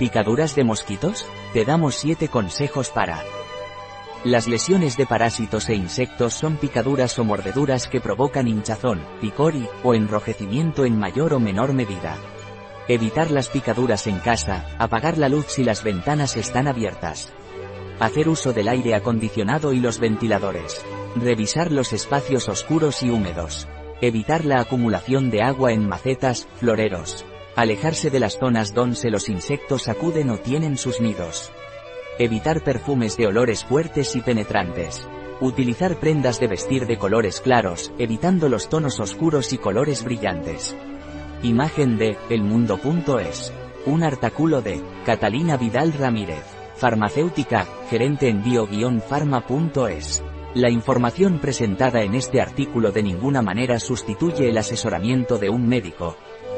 ¿Picaduras de mosquitos? Te damos 7 consejos para... Las lesiones de parásitos e insectos son picaduras o mordeduras que provocan hinchazón, picor y, o enrojecimiento en mayor o menor medida. Evitar las picaduras en casa, apagar la luz si las ventanas están abiertas. Hacer uso del aire acondicionado y los ventiladores. Revisar los espacios oscuros y húmedos. Evitar la acumulación de agua en macetas, floreros. Alejarse de las zonas donde los insectos acuden o tienen sus nidos. Evitar perfumes de olores fuertes y penetrantes. Utilizar prendas de vestir de colores claros, evitando los tonos oscuros y colores brillantes. Imagen de elmundo.es. Un artículo de Catalina Vidal Ramírez. Farmacéutica, gerente en bio-pharma.es. La información presentada en este artículo de ninguna manera sustituye el asesoramiento de un médico.